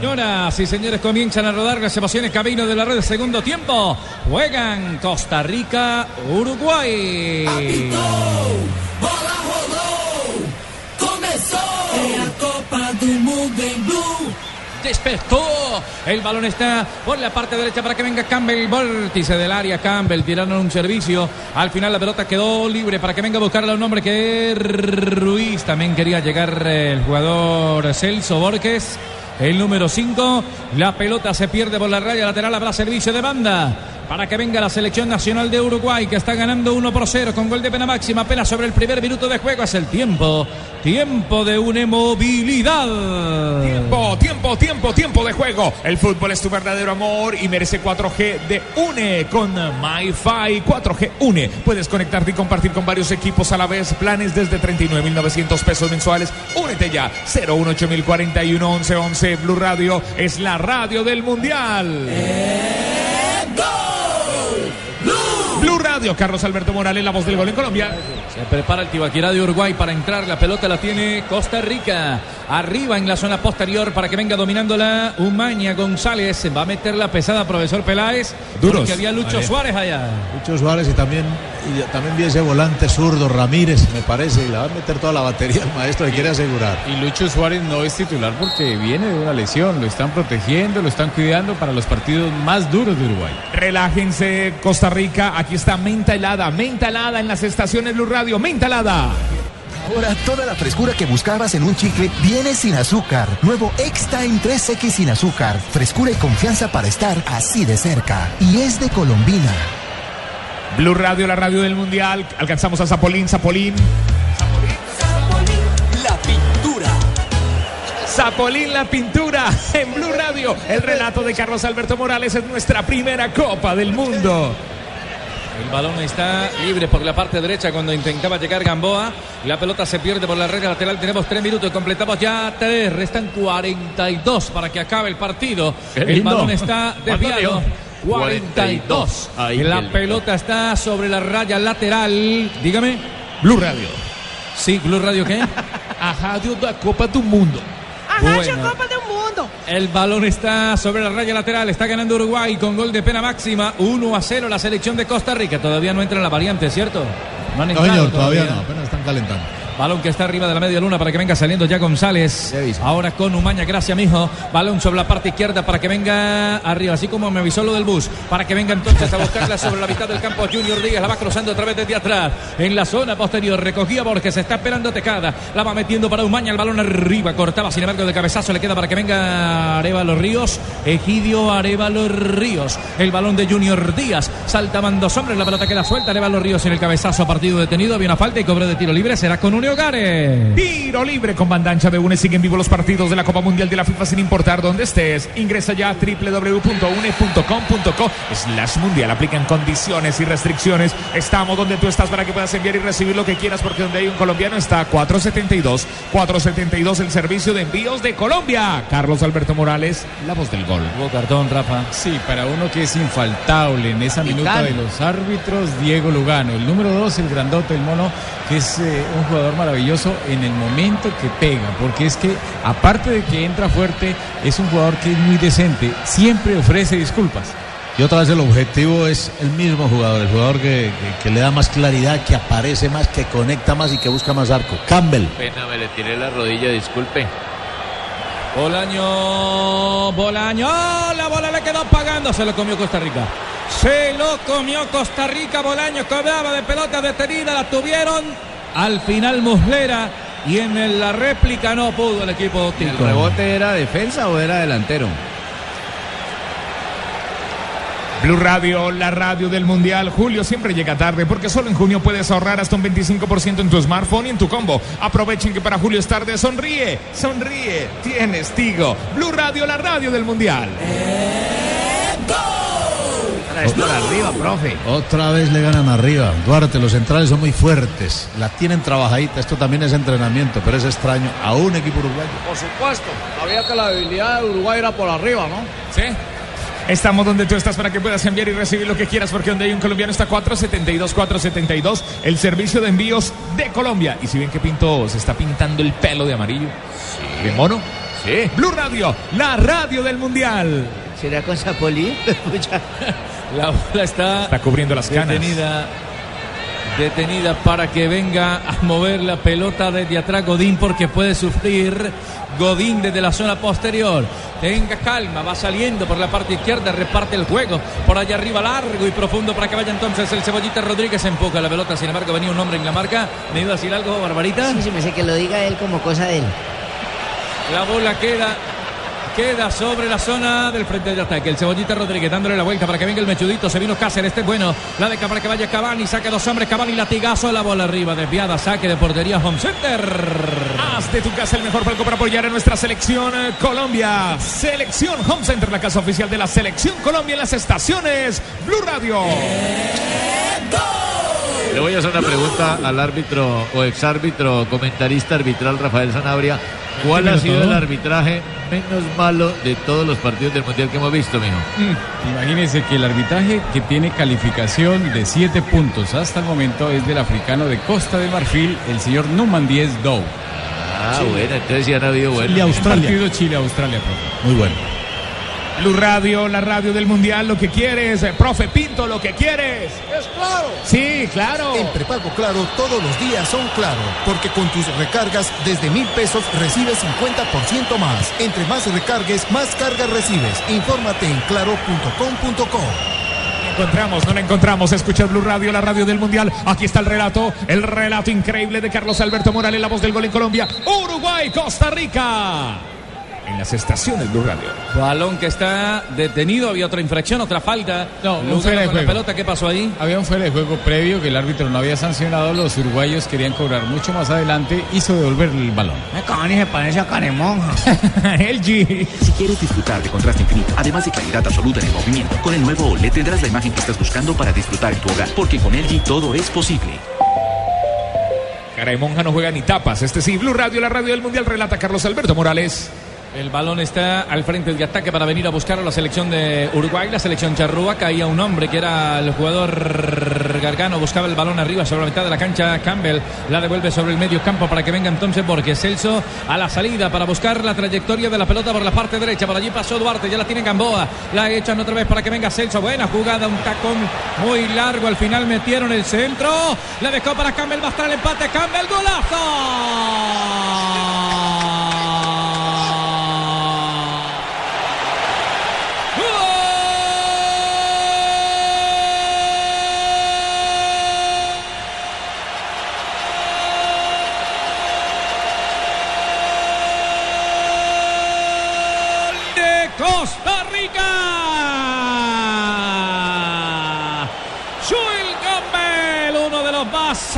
Señoras y señores, comienzan a rodar las emociones camino de la red segundo tiempo. Juegan Costa Rica, Uruguay. bola rolou, começou. É a Copa do Mundo Blue. Despertó. El balón está por la parte derecha para que venga Campbell. Vórtice del área. Campbell tirando un servicio. Al final la pelota quedó libre para que venga a buscarle a un hombre que es Ruiz. También quería llegar el jugador Celso Borges. El número 5. La pelota se pierde por la raya lateral. Habrá servicio de banda para que venga la selección nacional de Uruguay que está ganando 1 por 0 con gol de pena máxima apenas sobre el primer minuto de juego. Es el tiempo, tiempo de una movilidad. Tiempo, tiempo, tiempo, tiempo de juego. El fútbol es tu verdadero amor y merece 4G de UNE con MyFi 4G UNE. Puedes conectarte y compartir con varios equipos a la vez. Planes desde 39.900 pesos mensuales. Únete ya. 018041 1111 Blue Radio es la radio del Mundial. Blue Radio, Carlos Alberto Morales, la voz del gol en Colombia. Se prepara el Tibaquirá de Uruguay para entrar. La pelota la tiene Costa Rica. Arriba en la zona posterior para que venga dominándola Umaña González. Va a meter la pesada profesor Peláez. Duros. Porque había Lucho. Suárez allá. Lucho Suárez y también, y también vi ese volante zurdo, Ramírez, me parece, y le va a meter toda la batería al maestro que quiere asegurar. Y Lucho Suárez no es titular porque viene de una lesión. Lo están protegiendo, lo están cuidando para los partidos más duros de Uruguay. Relájense, Costa Rica. Aquí está Menta Helada. Menta Helada en las estaciones Blue Radio. Menta Helada. Ahora toda la frescura que buscabas en un chicle viene sin azúcar. Nuevo X-Time 3X sin azúcar. Frescura y confianza para estar así de cerca. Y es de Colombina. Blue Radio, la radio del Mundial. Alcanzamos a Zapolín, Zapolín. La pintura. Zapolín la pintura en Blue Radio. El relato de Carlos Alberto Morales es nuestra primera Copa del Mundo. El balón está libre por la parte derecha cuando intentaba llegar Gamboa. La pelota se pierde por la red lateral. Tenemos tres minutos. Completamos ya tres. Restan 42 para que acabe el partido. El balón está desviado. ¿Cuánto dio? 42. Ahí, la pelota está sobre la raya lateral. Dígame. Blue Radio. Sí, Blue Radio, ¿qué? A radio da Copa do Mundo. Bueno. El balón está sobre la raya lateral. Está ganando Uruguay con gol de pena máxima. 1 a 0 la selección de Costa Rica. Todavía no entra en la variante, ¿cierto? No han No, señor, todavía no, apenas están calentando. Balón que está arriba de la media luna para que venga saliendo ya González. Ahora con Umaña, gracias, mijo. Balón sobre la parte izquierda para que venga arriba, así como me avisó lo del bus. Para que venga entonces a buscarla sobre la mitad del campo. Junior Díaz la va cruzando otra vez desde atrás. En la zona posterior recogía Borges, está esperando Tecada. La va metiendo para Umaña, el balón arriba. Cortaba, sin embargo, de cabezazo le queda para que venga Arevalo Ríos. Egidio Arevalo Ríos. El balón de Junior Díaz. Saltaban dos hombres, la pelota queda suelta. Arevalo Ríos en el cabezazo, partido detenido. Había una falta y cobro de tiro libre. Será con Unio Gare. Tiro libre con bandancha de UNE. Siguen vivos los partidos de la Copa Mundial de la FIFA sin importar dónde estés. Ingresa ya a www.une.com.co slash mundial. Aplican condiciones y restricciones. Estamos donde tú estás para que puedas enviar y recibir lo que quieras porque donde hay un colombiano está 472. 472 el servicio de envíos de Colombia. Carlos Alberto Morales, la voz del gol. Hubo cartón, Rafa. Sí, para uno que es infaltable en esa minuta de los árbitros, Diego Lugano. El número dos, el grandote, el mono, que es eh, un jugador maravilloso en el momento que pega. Porque es que, aparte de que entra fuerte, es un jugador que es muy decente. Siempre ofrece disculpas. Y otra vez el objetivo es el mismo jugador, el jugador que, que- que le da más claridad, que aparece más, que conecta más y que busca más arco. Campbell. Pena, me le tiré la rodilla, disculpe. Bolaño, Bolaño, ¡Oh, la bola le quedó pagando, se lo comió Costa Rica. Se lo comió Costa Rica, Bolaño cobraba de pelota detenida, la tuvieron al final Muslera y en el- la réplica no pudo el equipo ¿El Tico. rebote era defensa o era delantero? Blue Radio, la radio del Mundial. Julio siempre llega tarde porque solo en junio puedes ahorrar hasta un 25% en tu smartphone y en tu combo. Aprovechen que para Julio es tarde. Sonríe, sonríe. Tienes Tigo. Blue Radio, la radio del Mundial. Otra vez por arriba, profe. Otra vez le ganan arriba. Duarte, los centrales son muy fuertes. La tienen trabajadita. Esto también es entrenamiento, pero es extraño. A un equipo uruguayo. Por supuesto, sabía que la debilidad de Uruguay era por arriba, ¿no? ¿Sí? Estamos donde tú estás para que puedas enviar y recibir lo que quieras porque donde hay un colombiano está 472 472 el servicio de envíos de Colombia. Y si ven que Pinto se está pintando el pelo de amarillo, de mono, Sí. Blue Radio, la radio del mundial. ¿Será con Zapolí? La bola está, Está cubriendo las canas. detenida. Detenida para que venga a mover la pelota desde atrás Godín porque puede sufrir Godín desde la zona posterior. Tenga calma, va saliendo por la parte izquierda, reparte el juego. Por allá arriba largo y profundo para que vaya entonces el Cebollita Rodríguez. Empuja la pelota, sin embargo venía un hombre en la marca. ¿Me iba a decir algo, Barbarita? Sí, se me hace que lo diga él como cosa de él. La bola queda queda sobre la zona del frente de ataque. El Cebollita Rodríguez dándole la vuelta para que venga el mechudito. Se vino Cáceres, este es bueno. La de para que vaya Cavani, saca dos hombres. Cavani latigazo, la bola arriba, desviada, saque de portería Home Center. Haz de tu casa el mejor palco para apoyar a nuestra selección eh, Colombia. Selección Home Center, la casa oficial de la selección Colombia en las estaciones Blue Radio. Le voy a hacer una pregunta al árbitro o exárbitro, comentarista arbitral Rafael Sanabria. ¿Cuál ha sido el arbitraje menos malo de todos los partidos del Mundial que hemos visto, mijo? Mm, Imagínense que el arbitraje que tiene calificación de 7 puntos hasta el momento es del africano de Costa de Marfil, el señor Numan 10 Dow. Ah, bueno, entonces ya han habido bueno. Partido Chile-Australia, profe. Muy bueno. Blue Radio, la radio del Mundial, lo que quieres. Eh, Profe Pinto, lo que quieres. Es claro. Sí, claro. En prepago claro, todos los días son claro. Porque con tus recargas desde mil pesos recibes 50% más. Entre más recargues, más cargas recibes. Infórmate en claro.com.co. encontramos, no la encontramos. Escucha Blue Radio, la radio del Mundial. Aquí está el relato, el relato increíble de Carlos Alberto Morales, la voz del gol en Colombia. Uruguay, Costa Rica. Las estaciones Blue Radio. Balón que está detenido, había otra infracción, otra falta. No, un Lugano fuera de con la juego. pelota, ¿qué pasó ahí? Había un fuera de juego previo que el árbitro no había sancionado. Los uruguayos querían cobrar mucho más adelante. Hizo devolver el balón. Cavani se parece a Canemonja. el G. Si quieres disfrutar de contraste infinito, además de claridad absoluta en el movimiento, con el nuevo OLED tendrás la imagen que estás buscando para disfrutar en tu hogar, porque con LG todo es posible. Cara de monja no juega ni tapas. Este sí, Blue Radio, la radio del Mundial, relata Carlos Alberto Morales. El balón está al frente de ataque para venir a buscar a la selección de Uruguay, la selección charrúa. Caía un hombre que era el jugador Gargano, buscaba el balón arriba sobre la mitad de la cancha. Campbell la devuelve sobre el medio campo para que venga entonces Borges Celso a la salida para buscar la trayectoria de la pelota por la parte derecha. Por allí pasó Duarte, ya la tiene Gamboa. La echan otra vez para que venga Celso. Buena jugada, un tacón muy largo. Al final metieron el centro. La dejó para Campbell, va a estar el empate. Campbell, golazo. de Costa Rica. Joel Campbell, uno de los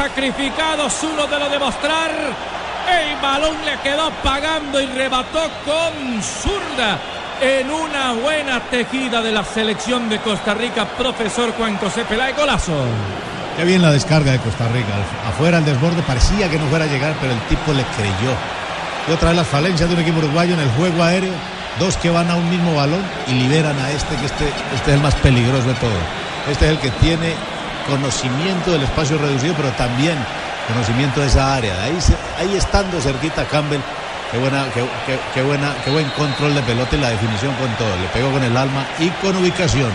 más sacrificados, uno de los de mostrar. El balón le quedó pagando y rebató con zurda en una buena tejida de la selección de Costa Rica, profesor Juan José Peláez, golazo. Qué bien la descarga de Costa Rica. Afuera el desborde parecía que no fuera a llegar, pero el tipo le creyó. Y otra vez las falencias de un equipo uruguayo en el juego aéreo. Dos que van a un mismo balón y liberan a este, que este, este es el más peligroso de todos. Este es el que tiene conocimiento del espacio reducido, pero también conocimiento de esa área. Ahí, ahí estando cerquita Campbell, qué, buena, qué- qué buena, qué buen control de pelota y la definición con todo. Le pegó con el alma y con ubicación.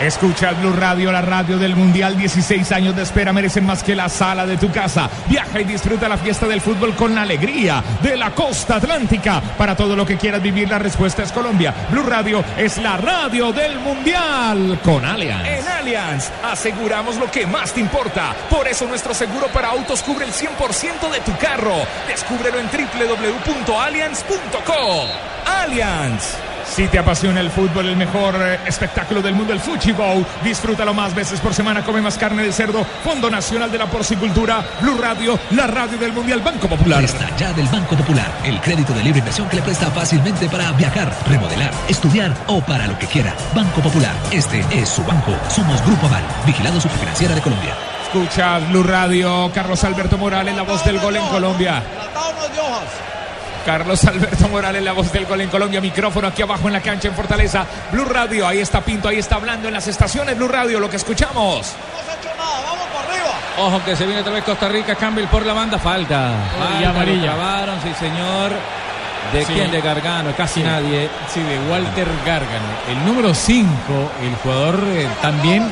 Escucha Blue Radio, la radio del Mundial. 16 años de espera merecen más que la sala de tu casa. Viaja y disfruta la fiesta del fútbol con la alegría de la costa atlántica. Para todo lo que quieras vivir, la respuesta es Colombia. Blue Radio es la radio del Mundial con Allianz. En Allianz aseguramos lo que más te importa. Por eso nuestro seguro para autos cubre el 100% de tu carro. Descúbrelo en www.allianz.co. Allianz. Si te apasiona el fútbol, el mejor eh, espectáculo del mundo, el Fuchi Bowl, disfrútalo más veces por semana, come más carne de cerdo, Fondo Nacional de la Porcicultura, Blue Radio, la radio del Mundial Banco Popular. Presta ya del Banco Popular, el crédito de libre inversión que le presta fácilmente para viajar, remodelar, estudiar o para lo que quiera. Banco Popular, este es su banco. Somos Grupo Aval, vigilado superfinanciera de Colombia. Escucha Blue Radio, Carlos Alberto Morales, la voz del gol en Colombia. Carlos Alberto Morales, la voz del gol en Colombia, micrófono aquí abajo en la cancha en Fortaleza. Blue Radio, ahí está Pinto, ahí está hablando en las estaciones Blue Radio, lo que escuchamos. Ojo que se viene otra vez Costa Rica, Campbell por la banda, falta. Y amarilla. lo clavaron, sí señor. ¿De Sí. quién? De Gargano, casi Sí. nadie. Sí, de Walter Gargano. El número 5, el jugador eh, también.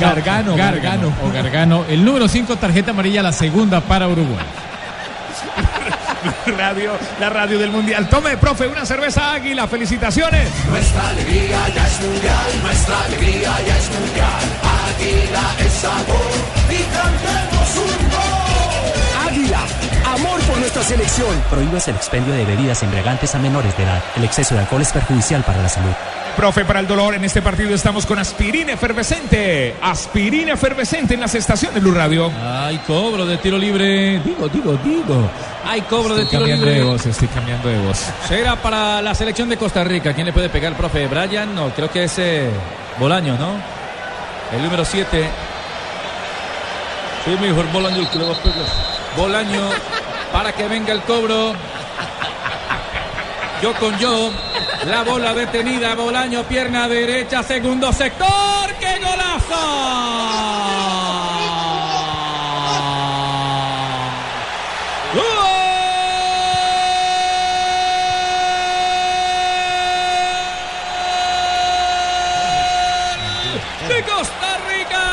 Gargano, Gargano. O Gargano. El número 5, tarjeta amarilla, la segunda para Uruguay. Radio, la radio del mundial. Tome, profe, una cerveza águila. Felicitaciones. Nuestra alegría ya es mundial, nuestra alegría ya es mundial. Águila es sabor y cantemos un gol. Águila, amor por nuestra selección. Prohíbas el expendio de bebidas embriagantes a menores de edad. El exceso de alcohol es perjudicial para la salud. Profe, para el dolor, en este partido estamos con aspirina efervescente. Aspirina efervescente en las estaciones Blue Radio. Hay cobro de tiro libre. Digo, digo, digo. Hay cobro de Estoy tiro cambiando libre. de voz, estoy cambiando de voz. Será para la selección de Costa Rica. ¿Quién le puede pegar, profe? Brian, no, creo que es eh, Bolaño, ¿no? El número 7. Sí, mejor Bolaño el que le va a pegar. Bolaño para que venga el cobro. Yo con yo. La bola detenida. Bolaño, pierna derecha, segundo sector. ¡Qué golazo! de Costa Rica.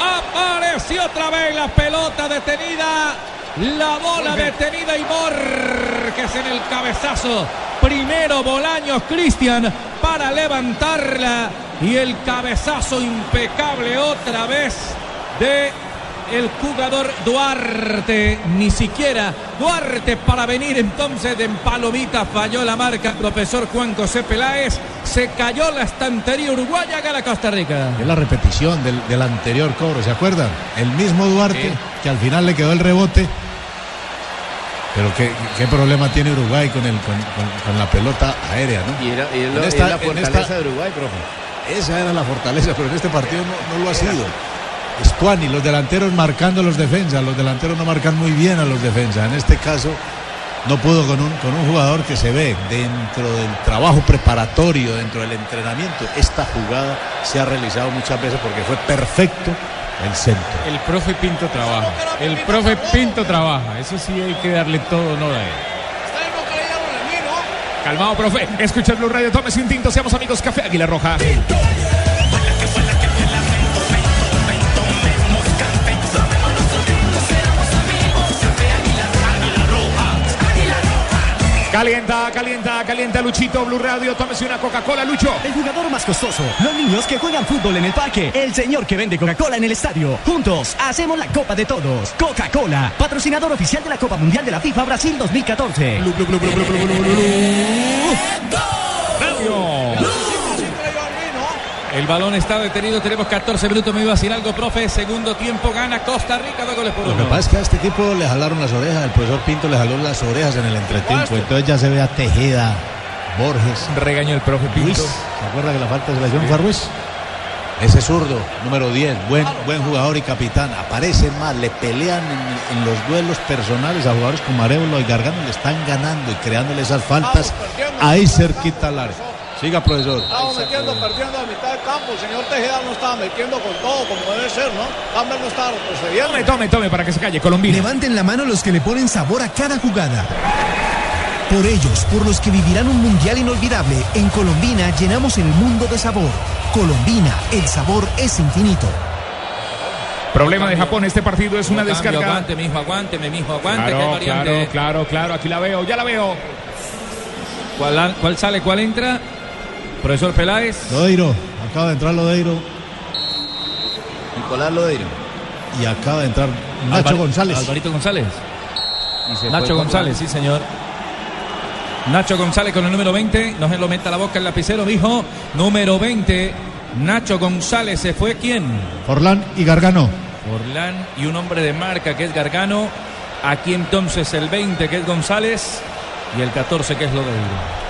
Apareció otra vez la pelota detenida. La bola detenida y Borges en el cabezazo. Primero Bolaños Cristian para levantarla. Y el cabezazo impecable otra vez de el jugador Duarte, ni siquiera Duarte para venir entonces de Palomita falló la marca el profesor Juan José Peláez, se cayó la estantería uruguaya, gana Costa Rica. Es la repetición del, del anterior cobro, ¿se acuerdan? El mismo Duarte, que al final le quedó el rebote. Pero qué, qué problema tiene Uruguay con, el, con, con- con la pelota aérea, ¿no? Y era, y En la esta- de Uruguay, profe. Esa era la fortaleza, pero en este partido no, no lo ha sido. Stuani, los delanteros marcando a los defensas, los delanteros no marcan muy bien a los defensas. En este caso no pudo con un, con un jugador que se ve dentro del trabajo preparatorio, dentro del entrenamiento. Esta jugada se ha realizado muchas veces porque fue perfecto el centro. El profe Pinto trabaja. El profe Pinto trabaja. Eso sí hay que darle todo honor a él. Calmado, profe. Escucha el Blue Radio. Tómese un tinto. Seamos amigos. Café Águila Roja. Calienta, calienta, calienta, Luchito. Blue Radio. Tómese una Coca-Cola, Lucho. El jugador más costoso. Los niños que juegan fútbol en el parque. El señor que vende Coca-Cola en el estadio. Juntos hacemos la Copa de Todos. Coca-Cola, patrocinador oficial de la Copa Mundial de la FIFA Brasil 2014. El balón está detenido, tenemos 14 minutos, me iba a decir algo, profe, segundo tiempo gana Costa Rica, dos goles por Lo que uno. pasa es que a este tipo le jalaron las orejas, el profesor Pinto le jaló las orejas en el entretiempo, entonces ya se ve a Tejeda, Borges. Regañó el profe Ruiz, ¿se acuerda que la falta de selección fue Ruiz? Ese zurdo, número 10, buen, buen jugador y capitán, aparecen más, le pelean en, en los duelos personales a jugadores como Arevalo y Gargano, le están ganando y creándole esas faltas ahí cerquita al área. Siga, profesor. Estamos metiendo, perdiendo a mitad del campo. El señor Tejeda no estaba metiendo con todo como debe ser, ¿no? Campbell no estaba retrocediendo. Tome, tome, tome para que se calle. Colombina. Levanten la mano los que le ponen sabor a cada jugada. Por ellos, por los que vivirán un mundial inolvidable, en Colombina llenamos el mundo de sabor. Colombina, el sabor es infinito. Problema de Japón. Este partido es una Cambio, descarga. Aguante, mijo, aguante, que hay Claro, claro, claro, claro. Aquí la veo, ya la veo. ¿Cuál, cuál sale, cuál entra? Profesor Peláez. Lodeiro, acaba de entrar Lodeiro Nicolás Lodeiro. y acaba de entrar Nacho Alvar- González. Alvarito González. Y se Nacho González, sí, señor. Nacho González con el número 20. No se lo meta la boca el lapicero, mijo. Número 20. Nacho González se fue quién? Forlán y Gargano. Orlán y un hombre de marca que es Gargano. Aquí entonces el 20 que es González y el 14 que es Lodeiro.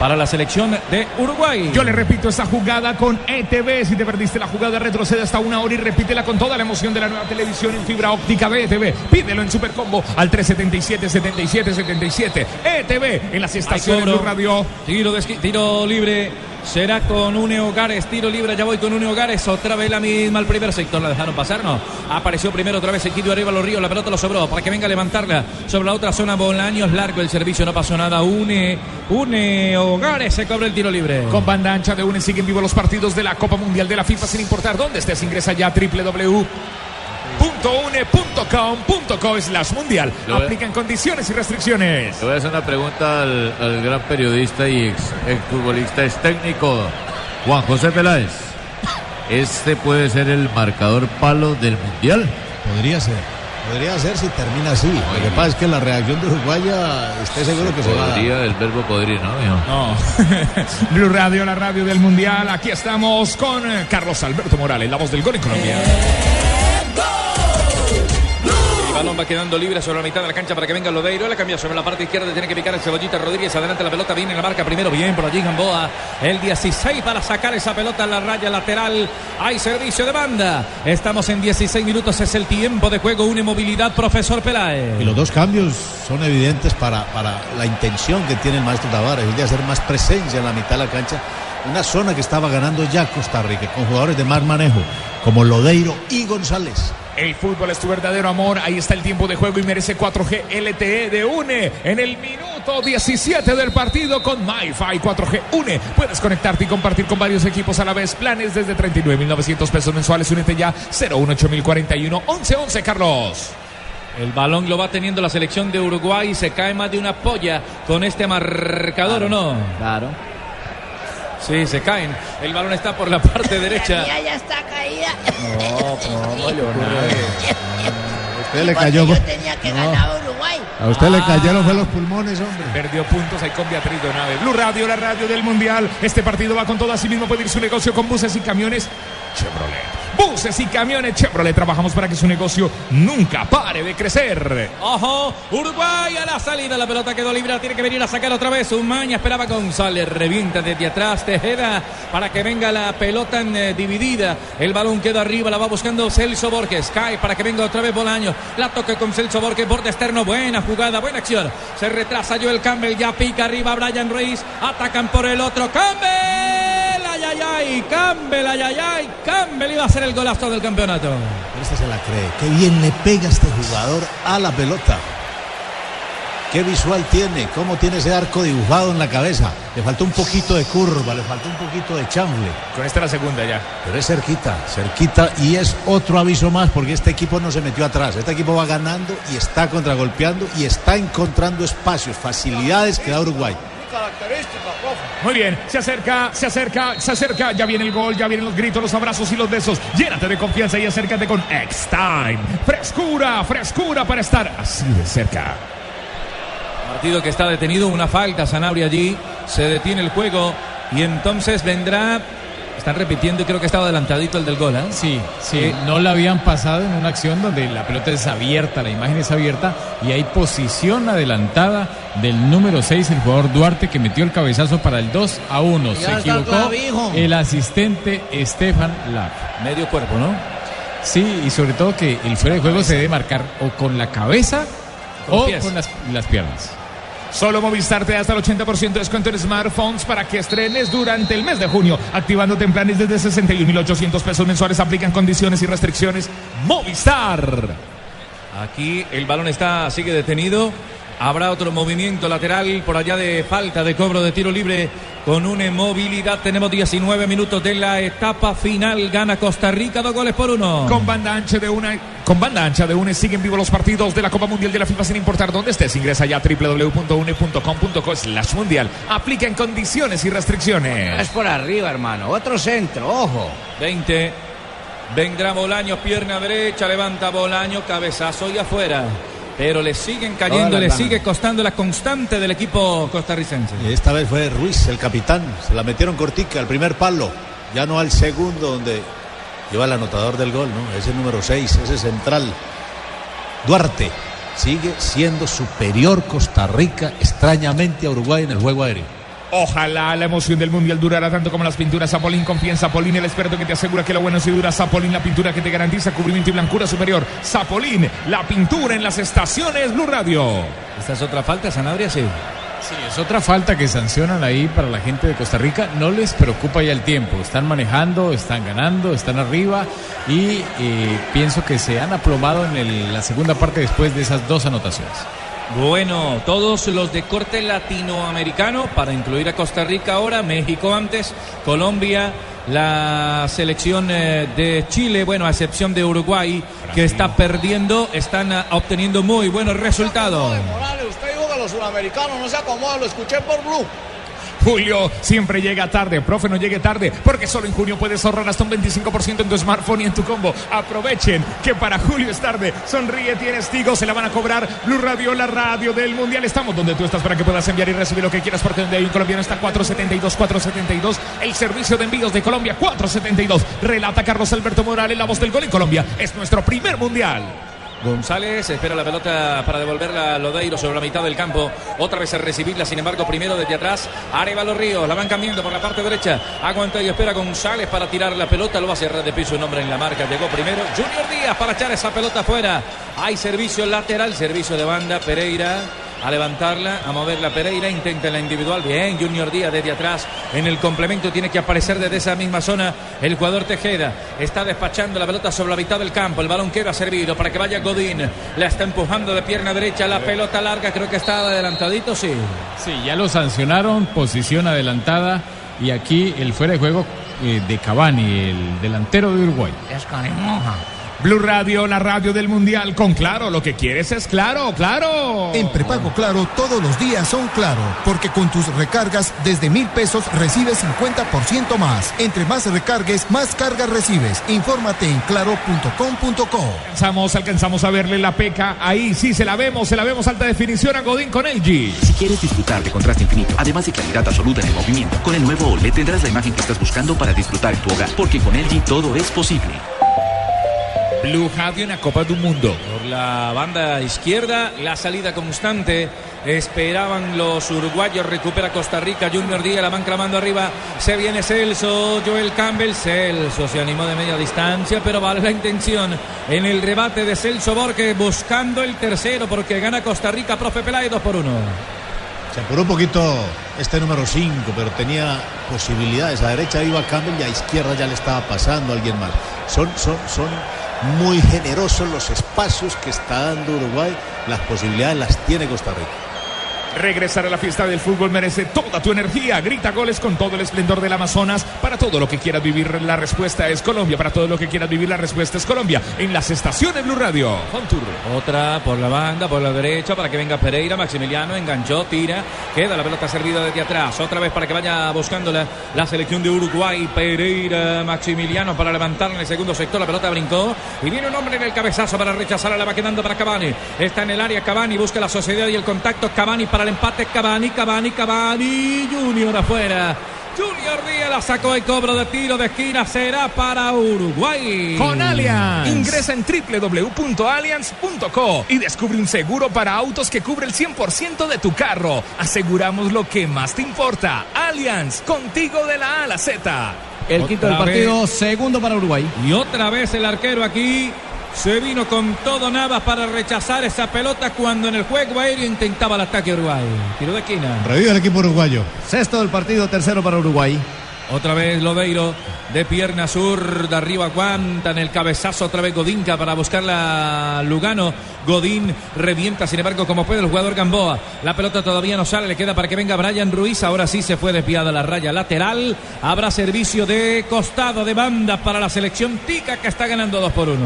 Para la selección de Uruguay. Yo le repito esta jugada con ETV. Si te perdiste la jugada, retrocede hasta una hora y repítela con toda la emoción de la nueva televisión en fibra óptica de ETV. Pídelo en Supercombo al 377-7777. ETV en las estaciones de radio. Tiro, de tiro libre. Será con Une Hogares, tiro libre, ya voy con Une Hogares, otra vez la misma al primer sector, la dejaron pasar, no. Apareció primero otra vez Equidio arriba los ríos, la pelota lo sobró para que venga a levantarla sobre la otra zona, Bolaños, largo el servicio, no pasó nada, Une, Une Hogares, se cobra el tiro libre. Con banda ancha de UNE siguen vivos los partidos de la Copa Mundial de la FIFA sin importar dónde estés. Ingresa ya a www.une.com.co slash mundial. Aplican condiciones y restricciones. Le voy a hacer una pregunta al, al gran periodista y ex, futbolista, es técnico, Juan José Peláez. ¿Este puede ser el marcador palo del Mundial? Podría ser. Podría ser si termina así. Lo que pasa es que la reacción de Uruguaya, esté seguro que se va. Podría, el verbo podría, ¿no? mijo? No. Blue Radio, la radio del Mundial. Aquí estamos con eh, Carlos Alberto Morales, la voz del gol en Colombia. El balón quedando libre sobre la mitad de la cancha para que venga Lodeiro. La cambia sobre la parte izquierda. Tiene que picar el cebollita Rodríguez. Adelante la pelota. Viene la marca primero. Bien por allí Gamboa. El 16 para sacar esa pelota a la raya lateral. Hay servicio de banda. Estamos en 16 minutos. Es el tiempo de juego. Una movilidad, profesor Peláez. Y los dos cambios son evidentes para, para la intención que tiene el maestro Tavares, es de hacer más presencia en la mitad de la cancha. Una zona que estaba ganando ya Costa Rica, con jugadores de más manejo, como Lodeiro y González. El fútbol es tu verdadero amor. Ahí está el tiempo de juego y merece 4G LTE de UNE en el minuto 17 del partido con MyFi 4G UNE. Puedes conectarte y compartir con varios equipos a la vez. Planes desde 39.900 pesos mensuales. Únete ya 018.041 1111 Carlos. El balón lo va teniendo la selección de Uruguay. Se cae más de una polla con este marcador, ¿o no? Claro. Sí, se caen. El balón está por la parte derecha. Ya, ya está caída. No, ¿cómo A usted le cayó. Yo tenía que No. ganar Uruguay. A usted le cayeron fue los pulmones, hombre. Perdió puntos ahí con Beatriz Donave. Blue Radio, la radio del Mundial. Este partido va con todo. Asimismo puede ir su negocio con buses y camiones Chevrolet. Buses y camiones Chevrolet. Trabajamos para que su negocio nunca pare de crecer. Ojo, Uruguay a la salida, la pelota quedó libre, la tiene que venir a sacar otra vez. Umaña esperaba González, revienta desde atrás Tejeda para que venga la pelota eh, dividida. El balón queda arriba, la va buscando Celso Borges, cae para que venga otra vez Bolaño. La toca con Celso Borges, borde externo, buena jugada, buena acción. Se retrasa Joel Campbell, ya pica arriba Brian Ruiz, atacan por el otro, Campbell, ay, ay, ay, Campbell, ay, ay, ay, Campbell iba a ser el golazo del campeonato. Este se la cree. Qué bien le pega este jugador a la pelota. Qué visual tiene, cómo tiene ese arco dibujado en la cabeza. Le faltó un poquito de curva, le faltó un poquito de chanfle. Con esta la segunda ya. Pero es cerquita, cerquita y es otro aviso más porque este equipo no se metió atrás. Este equipo va ganando y está contragolpeando y está encontrando espacios, facilidades que da Uruguay. Característica, profe. Muy bien, se acerca, se acerca, se acerca. Ya viene el gol, ya vienen los gritos, los abrazos y los besos. Llénate de confianza y acércate con X-Time. Frescura, frescura para estar así de cerca. Partido que está detenido, una falta, Sanabria allí, se detiene el juego y entonces vendrá, están repitiendo y creo que estaba adelantadito el del gol, ¿eh? Sí, sí, no la habían pasado en una acción donde la pelota es abierta, la imagen es abierta y hay posición adelantada del número 6, el jugador Duarte que metió el cabezazo para el 2 a 1. Ya Se equivocó el asistente Estefan Laff. Medio cuerpo, ¿no? Sí, y sobre todo que el fuera de juego se debe marcar o con la cabeza Con o pies. con las, las piernas. Solo Movistar te da hasta el 80% de descuento en smartphones para que estrenes durante el mes de junio, activándote en planes desde 61.800 pesos mensuales. Aplican condiciones y restricciones. Movistar. Aquí el balón está, sigue detenido. Habrá otro movimiento lateral por allá de falta de cobro de tiro libre con una movilidad. Tenemos 19 minutos de la etapa final. Gana Costa Rica, dos goles por uno. Con banda ancha de una, con banda ancha de UNE siguen vivos los partidos de la Copa Mundial de la FIFA sin importar dónde estés. Ingresa ya a www.une.com.co slash mundial. Aplica en condiciones y Es restricciones. por arriba, hermano. Otro centro, ojo. 20. Vendrá Bolaño, pierna derecha, levanta Bolaño, cabezazo y afuera. Pero le siguen cayendo, le sigue costando la constante del equipo costarricense. Y esta vez fue Ruiz, el capitán. Se la metieron cortica al primer palo, ya no al segundo donde lleva el anotador del gol, ¿no? Ese número 6, ese central. Duarte sigue siendo superior Costa Rica extrañamente a Uruguay en el juego aéreo. Ojalá la emoción del mundial durara tanto como las pinturas Zapolín. Confía en Zapolín, el experto que te asegura que lo bueno sí dura. Zapolín, la pintura que te garantiza cubrimiento y blancura superior. Zapolín, la pintura en las estaciones Blue Radio. Esta es otra falta, Sanabria, sí. Sí, es otra falta que sancionan ahí para la gente de Costa Rica. No les preocupa ya el tiempo. Están manejando, están ganando, están arriba y eh, pienso que se han aplomado en el- la segunda parte después de esas dos anotaciones. Bueno, todos los de corte latinoamericano, para incluir a Costa Rica ahora, México antes, Colombia, la selección eh, de Chile, bueno, a excepción de Uruguay, que está perdiendo, están ah, obteniendo muy buenos resultados. Morales, usted dijo que los sudamericanos no se acomodan, lo escuché por Blue. Julio siempre llega tarde, profe, no llegue tarde, porque solo en junio puedes ahorrar hasta un 25% en tu smartphone y en tu combo. Aprovechen que para Julio es tarde. Sonríe, tienes Tigo, se la van a cobrar. Blue Radio, la radio del Mundial. Estamos donde tú estás para que puedas enviar y recibir lo que quieras, porque donde hay un colombiano está 472, 472. El servicio de envíos de Colombia, 472. Relata Carlos Alberto Morales, la voz del gol en Colombia. Es nuestro primer Mundial. González espera la pelota para devolverla a Lodeiro sobre la mitad del campo. Otra vez a recibirla, sin embargo, primero desde atrás. Arevalo Ríos, la van cambiando por la parte derecha. Aguanta y espera González para tirar la pelota. Lo va a cerrar de piso un hombre en la marca. Llegó primero Junior Díaz para echar esa pelota afuera. Hay servicio lateral, servicio de banda. Pereira a levantarla, a moverla Pereira, intenta la individual, bien, Junior Díaz desde atrás, en el complemento tiene que aparecer desde esa misma zona el jugador Tejeda, está despachando la pelota sobre la mitad del campo, el balón queda servido para que vaya Godín, la está empujando de pierna derecha, la pelota larga, creo que está adelantadito, sí. Sí, ya lo sancionaron, posición adelantada y aquí el fuera de juego eh, de Cavani, el delantero de Uruguay. Es Blue Radio, la radio del Mundial. Con Claro, lo que quieres es Claro, Claro. En prepago Claro, todos los días son Claro, porque con tus recargas desde mil pesos recibes 50% más. Entre más recargues, más cargas recibes. Infórmate en claro.com.co. Alcanzamos, alcanzamos a verle la peca. Ahí sí, se la vemos, se la vemos alta definición a Godín con LG. Si quieres disfrutar de contraste infinito, además de claridad absoluta en el movimiento, con el nuevo OLED tendrás la imagen que estás buscando para disfrutar en tu hogar, porque con LG todo es posible. Blue Radio en la Copa del Mundo. Por la banda izquierda, la salida constante. Esperaban los uruguayos, recupera Costa Rica, Junior Díaz, la van clamando arriba. Se viene Celso, Joel Campbell. Celso se animó de media distancia, pero vale la intención en el rebate de Celso Borges, buscando el tercero, porque gana Costa Rica, profe Peláez, 2 por 1. Se apuró un poquito este número 5, pero tenía posibilidades. A derecha iba Campbell y a izquierda ya le estaba pasando alguien más. Son, son, son muy generosos los espacios que está dando Uruguay. Las posibilidades las tiene Costa Rica. Regresar a la fiesta del fútbol merece toda tu energía. Grita goles con todo el esplendor del Amazonas. Para todo lo que quieras vivir, la respuesta es Colombia. Para todo lo que quieras vivir, la respuesta es Colombia. En las estaciones Blue Radio. Otra por la banda, por la derecha, para que venga Pereira. Maximiliano enganchó, tira. Queda la pelota servida desde atrás. Otra vez para que vaya buscándola la selección de Uruguay. Pereira, Maximiliano para levantar en el segundo sector. La pelota brincó. Y viene un hombre en el cabezazo para rechazarla. La va quedando para Cavani. Está en el área Cavani. Busca la sociedad y el contacto. Cavani para el empate. Cavani, Cavani, Cavani. Junior afuera. Junior Díaz la sacó el cobro de tiro de esquina. Será para Uruguay. Con Allianz. Ingresa en www.allianz.co y descubre un seguro para autos que cubre el 100% de tu carro. Aseguramos lo que más te importa. Allianz, contigo de la A a la Z. El quinto del partido, vez. segundo para Uruguay. Y otra vez el arquero aquí se vino con todo Navas para rechazar esa pelota cuando en el juego aéreo intentaba el ataque Uruguay. Tiro de esquina. Revive el equipo uruguayo. Sexto del partido, tercero para Uruguay. Otra vez Lodeiro de pierna sur, de arriba aguanta en el cabezazo otra vez Godinca para buscarla Lugano. Godín revienta, sin embargo, como puede el jugador Gamboa. La pelota todavía no sale, le queda para que venga Brian Ruiz. Ahora sí se fue desviada la raya lateral. Habrá servicio de costado de banda para la selección Tica que está ganando 2 por 1.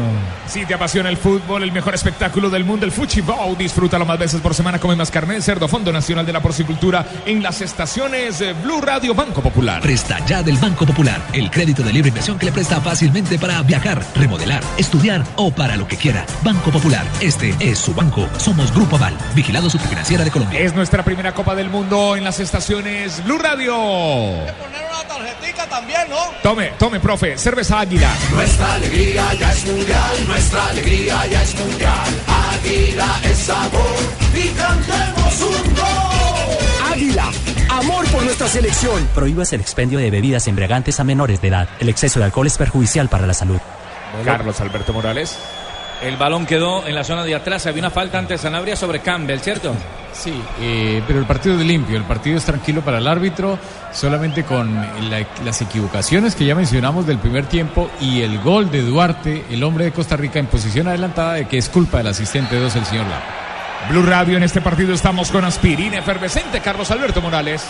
Si te apasiona el fútbol, el mejor espectáculo del mundo, el Fuchibol, disfrútalo más veces por semana. Come más carne, cerdo, Fondo Nacional de la Porcicultura en las estaciones eh, Blue Radio Banco Popular. Presta ya del Banco Popular, el crédito de libre inversión que le presta fácilmente para viajar, remodelar, estudiar o para lo que quiera. Banco Popular, este es su banco. Somos Grupo Aval, vigilado superfinanciera de Colombia. Es nuestra primera Copa del Mundo en las estaciones Blue Radio. Poner una tarjetica también, ¿no? Tome, tome, profe, cerveza águila. Nuestra alegría ya es mundial, nuestra alegría ya es mundial. Águila es sabor y cantemos un gol. Águila, amor por nuestra nuestra selección. Prohíbas el expendio de bebidas embriagantes a menores de edad. El exceso de alcohol es perjudicial para la salud. Carlos Alberto Morales. El balón quedó en la zona de atrás. Había una falta ante Sanabria sobre Campbell, ¿cierto? Sí, eh, pero el partido es limpio, el partido es tranquilo para el árbitro, solamente con la- las equivocaciones que ya mencionamos del primer tiempo y el gol de Duarte, el hombre de Costa Rica en posición adelantada, de que es culpa del asistente 2, el señor Lara. Blue Radio en este partido estamos con aspirina efervescente. Carlos Alberto Morales.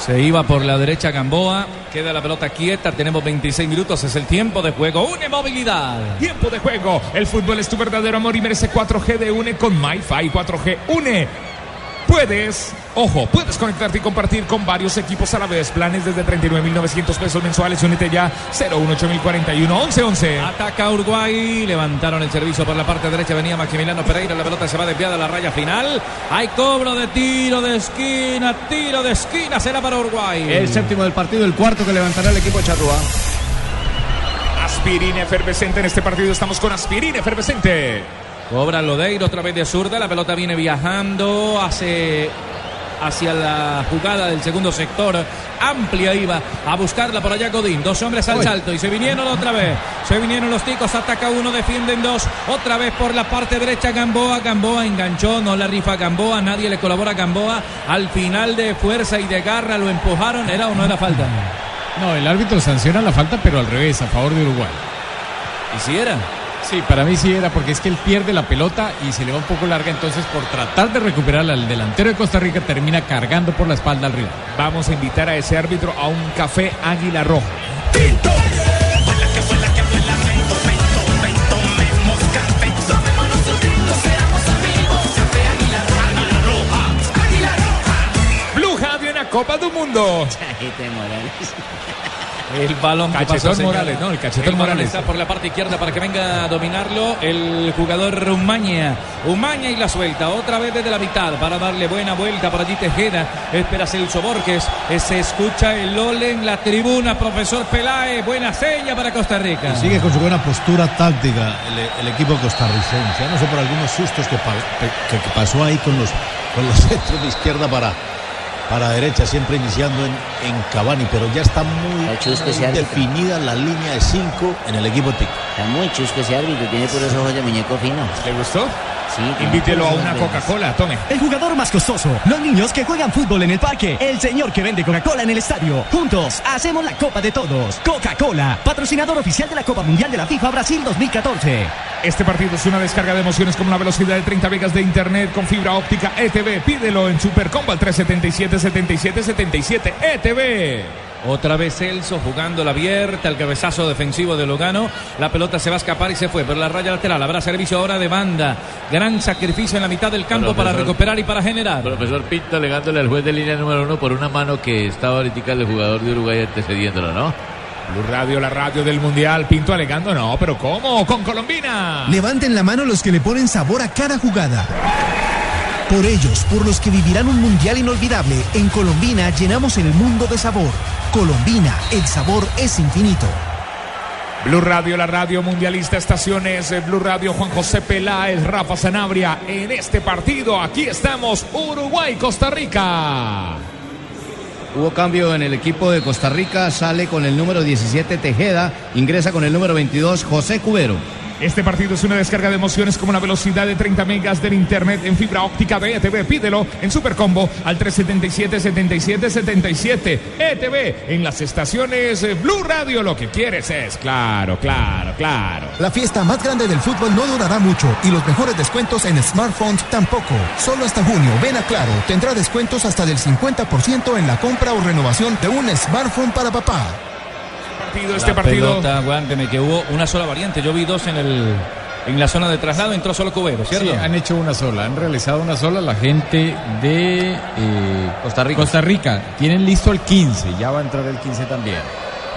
Se iba por la derecha Gamboa. Queda la pelota quieta. Tenemos 26 minutos. Es el tiempo de juego. Una movilidad. Tiempo de juego. El fútbol es tu verdadero amor y merece 4G de UNE con MyFi 4G UNE. Puedes, ojo, puedes conectarte y compartir con varios equipos a la vez. Planes desde 39.900 pesos mensuales. Únete ya 018041 1111. Ataca Uruguay. Levantaron el servicio por la parte derecha. Venía Maximiliano Pereira. La pelota se va desviada a la raya final. Hay cobro de tiro de esquina. Tiro de esquina. Será para Uruguay. El séptimo del partido, el cuarto que levantará el equipo Charrúa. Aspirina efervescente en este partido. Estamos con aspirina efervescente. Cobra Lodeiro otra vez de zurda. La pelota viene viajando hace hacia la jugada del segundo sector. Amplia iba a buscarla por allá Godín. Dos hombres al salto y se vinieron otra vez. Se vinieron los ticos. Ataca uno, defienden dos. Otra vez por la parte derecha Gamboa. Gamboa enganchó. No la rifa Gamboa. Nadie le colabora a Gamboa. Al final de fuerza y de garra lo empujaron. ¿Era o no era falta? No, el árbitro sanciona la falta, pero al revés, a favor de Uruguay. ¿Y si era? Sí, para mí sí era, porque es que él pierde la pelota y se le va un poco larga, entonces por tratar de recuperarla al delantero de Costa Rica termina cargando por la espalda al rival. Vamos a invitar a ese árbitro a un café Águila Roja. La Copa del Mundo. El balón que Cachetón pasó. Morales, no, el cachetón Morales. Está por la parte izquierda para que venga a dominarlo el jugador Umaña. Umaña y la suelta. Otra vez desde la mitad para darle buena vuelta por allí Tejeda. Espera Celso Borges. Eh, Se escucha el ole en la tribuna. Profesor Peláez. Buena seña para Costa Rica. Y sigue con su buena postura táctica el, el equipo costarricense. Ya no sé por algunos sustos que, pa- que- que pasó ahí con los, con los centros de izquierda para, para derecha, siempre iniciando en, en Cavani, pero ya está muy, definida la línea de 5 en el equipo TIC. Está muy chusco ese árbitro, tiene puros ojos de muñeco fino. ¿Le gustó? Sí. Invítelo a una. Coca-Cola, tome. El jugador más costoso, los niños que juegan fútbol en el parque, el señor que vende Coca-Cola en el estadio. Juntos hacemos la Copa de Todos. Coca-Cola, patrocinador oficial de la Copa Mundial de la FIFA Brasil 2014. Este partido es una descarga de emociones con una velocidad de 30 megas de internet con fibra óptica ETV. Pídelo en Supercombo al 377 77 77 ETV. Otra vez Celso jugando la abierta, el cabezazo defensivo de Logano. La pelota se va a escapar y se fue por la raya lateral. Habrá servicio ahora de banda. Gran sacrificio en la mitad del campo para recuperar y para generar. Profesor Pinto alegándole al juez de línea número uno por una mano que estaba ahorita el jugador de Uruguay antecediéndolo, ¿no? Blue Radio, la radio del Mundial. Pinto alegando, no, pero ¿cómo? Con Colombina. Levanten la mano los que le ponen sabor a cada jugada. Por ellos, por los que vivirán un mundial inolvidable, en Colombina llenamos el mundo de sabor. Colombina, el sabor es infinito. Blue Radio, la radio mundialista, estaciones Blue Radio, Juan José Peláez, Rafa Sanabria. En este partido, aquí estamos, Uruguay, Costa Rica. Hubo cambio en el equipo de Costa Rica, sale con el número 17 Tejeda, ingresa con el número 22 José Cubero. Este partido es una descarga de emociones como la velocidad de 30 megas del internet en fibra óptica de ETV. Pídelo en Supercombo al 377 77 77 ETV en las estaciones eh, Blue Radio. Lo que quieres es claro, claro, claro. La fiesta más grande del fútbol no durará mucho y los mejores descuentos en smartphones tampoco. Solo hasta junio, ven a Claro, tendrá descuentos hasta del 50% en la compra o renovación de un smartphone para papá. Partido, este La partido. pelota, aguánteme, que hubo una sola variante. Yo vi dos en el en la zona de traslado, entró solo Cubero, ¿cierto? Sí, han hecho una sola, han realizado una sola la gente de eh, Costa Rica. Costa Rica. Tienen listo el 15, ya va a entrar el 15 también.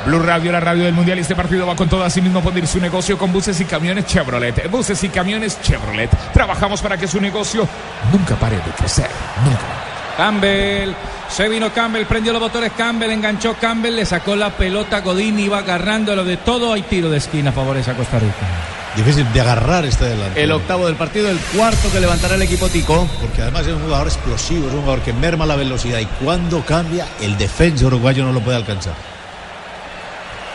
Blue Radio, la radio del Mundial. Este partido va con todo. Asimismo, poner su negocio con buses y camiones Chevrolet. Buses y camiones Chevrolet. Trabajamos para que su negocio nunca pare de crecer. Nunca. Campbell, se vino Campbell, prendió los botones Campbell, enganchó Campbell, le sacó la pelota Godín, iba agarrando lo de todo, hay tiro de esquina, favorece a Costa Rica. difícil de agarrar este delantero. El octavo del partido, el cuarto que levantará el equipo Tico. Porque además es un jugador explosivo, es un jugador que merma la velocidad y cuando cambia, el defensa uruguayo no lo puede alcanzar.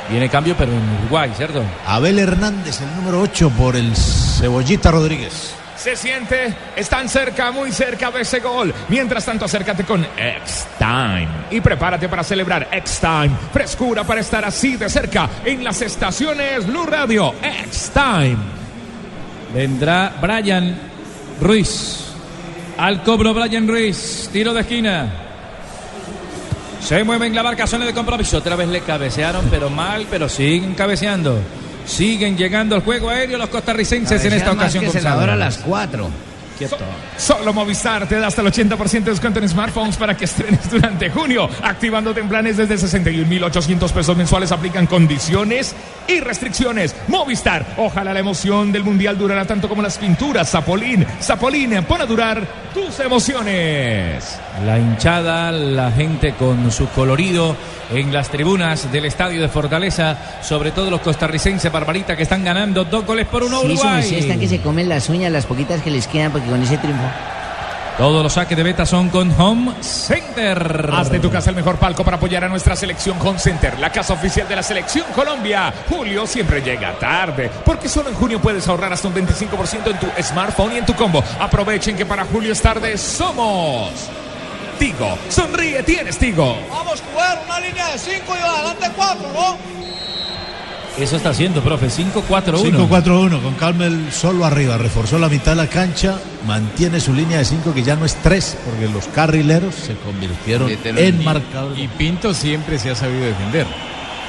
Viene cambio, pero en Uruguay, ¿cierto? Abel Hernández, el número 8 por el Cebollita Rodríguez. Se siente, están cerca, muy cerca de ese gol. Mientras tanto, acércate con X-Time y prepárate para celebrar X-Time. Frescura para estar así de cerca en las estaciones Blue Radio. X-Time. Vendrá Brian Ruiz. Al cobro Brian Ruiz. Tiro de esquina. Se mueven la barca, zona de compromiso. Otra vez le cabecearon, pero mal, pero siguen cabeceando. Siguen llegando al juego aéreo los costarricenses en esta ocasión. Senador a las 4. Solo Movistar te da hasta el 80% de descuento en smartphones para que estrenes durante junio. Activándote en planes desde 61.800 pesos mensuales. Aplican condiciones y restricciones. Movistar. Ojalá la emoción del mundial durará tanto como las pinturas. Zapolín. Zapolín. Pon a durar tus emociones. La hinchada, la gente con su colorido en las tribunas del estadio de Fortaleza, sobre todo los costarricenses, Barbarita, que están ganando dos goles por uno Sí, Uruguay. sí, están que se comen las uñas, las poquitas que les quedan, porque con ese triunfo. Todos los saques de beta son con Home Center. Haz de tu casa el mejor palco para apoyar a nuestra selección Home Center, la casa oficial de la selección Colombia. Julio siempre llega tarde, porque solo en junio puedes ahorrar hasta un 25% en tu smartphone y en tu combo. Aprovechen que para julio es tarde somos. Tigo, sonríe, tienes Tigo. Vamos, jugar una línea de 5 y adelante 4, ¿no? Eso está haciendo, profe. 5-4-1. 5-4-1 con Carmel solo arriba, reforzó la mitad de la cancha, mantiene su línea de 5 que ya no es 3 porque los carrileros se convirtieron en marcadores. Y Pinto siempre se ha sabido defender.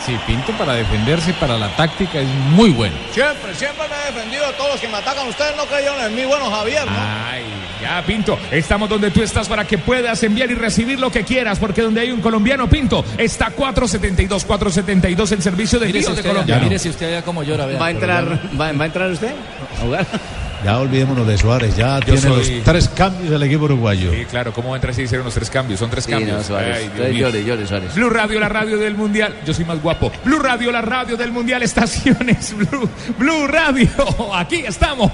Sí, Pinto para defenderse, para la táctica es muy bueno. Siempre, siempre me he defendido de todos los que me atacan. Ustedes no creyeron en mí, bueno, Javier, ¿no? Ay, ya, Pinto, estamos donde tú estás para que puedas enviar y recibir lo que quieras, porque donde hay un colombiano, Pinto, está 472, 472 el servicio de si envío de Colombia. mire si usted allá como llora. vea. ¿Va a entrar, va, va a entrar usted a jugar? Ya olvidémonos de Suárez, ya Yo tiene soy- los tres cambios del equipo uruguayo. Sí, claro, ¿cómo entra si hicieron los tres cambios? Son tres Sí, cambios. no, Suárez. Ay, Dios mío. llore, llore, Suárez. Blue Radio, la radio del mundial. Yo soy más guapo. Blue Radio, la radio del mundial. Estaciones Blue, Blue Radio. Aquí estamos.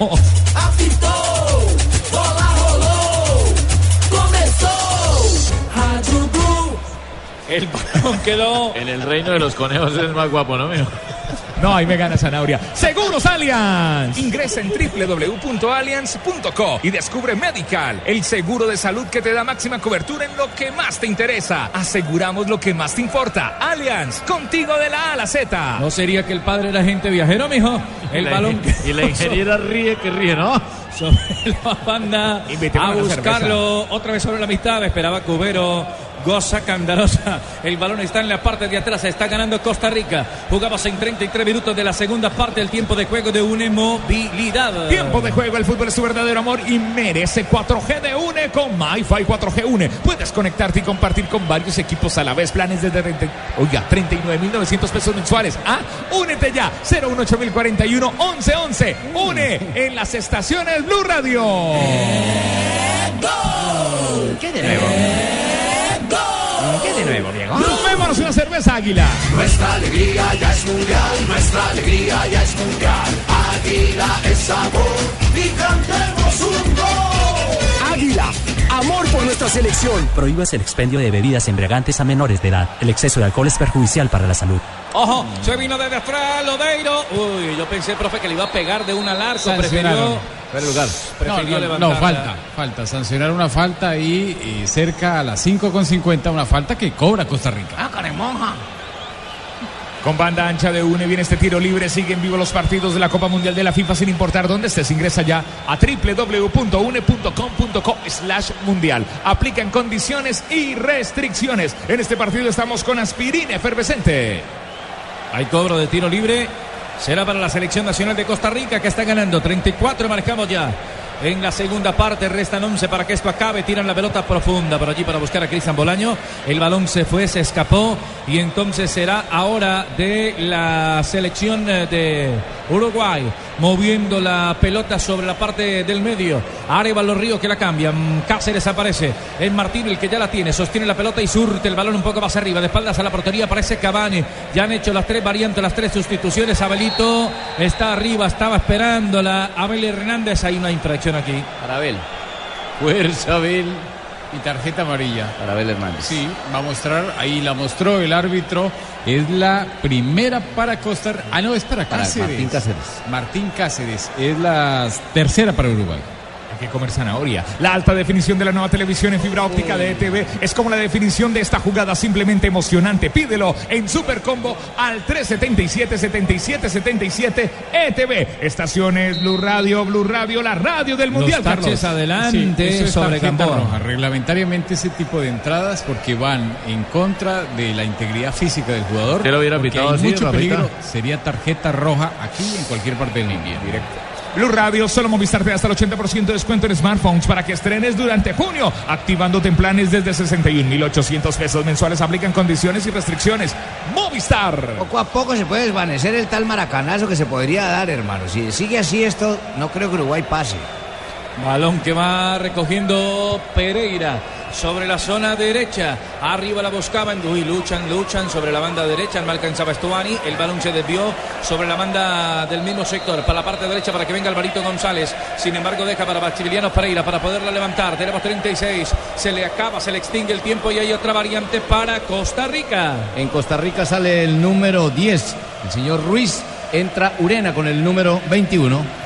Apitou, bola começou. Rádio Blue. El balón quedó. En el reino de los conejos es más guapo, ¿no, mijo? No, ahí me gana Zanabria. Seguros Allianz. Ingresa en www.allianz.co y descubre Medical, el seguro de salud que te da máxima cobertura en lo que más te interesa. Aseguramos lo que más te importa. Allianz, contigo de la A a la Z. ¿No sería que el padre era gente viajero, mijo? El la balón y la ingeniera ríe que ríe, ¿no? sobre la banda Invitemos a buscarlo otra vez sobre la mitad esperaba Cubero goza Candarosa el balón está en la parte de atrás está ganando Costa Rica jugamos en 33 minutos de la segunda parte el tiempo de juego de una movilidad Tiempo de juego, el fútbol es tu verdadero amor y merece 4G de UNE con MyFi 4G UNE. Puedes conectarte y compartir con varios equipos a la vez. Planes desde 30, oiga, 39.900 pesos mensuales. Ah, únete ya. 018041 1111. UNE en las estaciones Blue Radio. ¿Qué de nuevo? ¿Qué de nuevo, Diego? Tomémonos una cerveza, Águila. Nuestra alegría ya es mundial, nuestra alegría ya es mundial. Águila es sabor y cantemos un gol. Águila, amor por nuestra selección. Prohíbas el expendio de bebidas embriagantes a menores de edad. El exceso de alcohol es perjudicial para la salud. ojo se vino desde atrás Lodeiro uy yo pensé profe que le iba a pegar de una al arco prefirió. Fuera de lugar. No, prefirió no, levantar no, la- falta, falta. Sancionar una falta y, y cerca a las 5 con 50, una falta que cobra Costa Rica. Ah, caremonja. Con banda ancha de UNE viene este tiro libre. Siguen vivos los partidos de la Copa Mundial de la FIFA sin importar dónde estés. Ingresa ya a www.une.com.co slash mundial. Aplican condiciones y restricciones. En este partido estamos con aspirina efervescente. Hay cobro de tiro libre. Será para la selección nacional de Costa Rica que está ganando. 34 marcamos ya. En la segunda parte. Restan 11 para que esto acabe. Tiran la pelota profunda por allí para buscar a Cristian Bolaño. El balón se fue, se escapó y entonces será ahora de la selección eh, de Uruguay moviendo la pelota sobre la parte del medio. Arevalo Río que la cambia. Mm, Cáceres aparece. Es Martín el que ya la tiene. Sostiene la pelota y surte el balón un poco más arriba. De espaldas a la portería aparece Cavani. Ya han hecho las tres variantes, las tres sustituciones. Abelito está arriba, estaba esperándola. Abel Hernández. Hay una infracción aquí. Para Abel. Fuerza, Abel. Y tarjeta amarilla. Para Abel Hernández. Sí, va a mostrar, ahí la mostró el árbitro. Es la primera para Costa. Ah, no, es para Para Cáceres. Martín Cáceres. Martín Cáceres. Es la tercera para Uruguay. Hay que comer zanahoria. La alta definición de la nueva televisión en fibra óptica de ETV es como la definición de esta jugada simplemente emocionante. Pídelo en Super Combo al 377-7777 ETV. Estaciones Blue Radio, Blue Radio, la radio del Mundial, taches Carlos. adelante eso es sobre tarjeta Gamboa. roja. Reglamentariamente ese tipo de entradas porque van en contra de la integridad física del jugador. ¿Usted lo hubiera pitado hay así, mucho Rafita? peligro. Sería tarjeta roja aquí en cualquier parte del mundo. Directo. Blue Radio, solo Movistar te da hasta el 80% de descuento en smartphones para que estrenes durante junio, activándote en planes desde 61.800 pesos mensuales. Aplican condiciones y restricciones. Movistar. Poco a poco se puede desvanecer el tal maracanazo que se podría dar, hermano. Si sigue así esto, no creo que Uruguay pase. Balón que va recogiendo Pereira sobre la zona derecha. Arriba la buscaban. Uy, luchan, luchan sobre la banda derecha. No alcanzaba Estuani. El balón se desvió sobre la banda del mismo sector. Para la parte derecha para que venga Alvarito González. Sin embargo, deja para Maximiliano Pereira para poderla levantar. Tenemos 36. Se le acaba, se le extingue el tiempo y hay otra variante para Costa Rica. En Costa Rica sale el número 10, el señor Ruiz. Entra Urena con el número 21.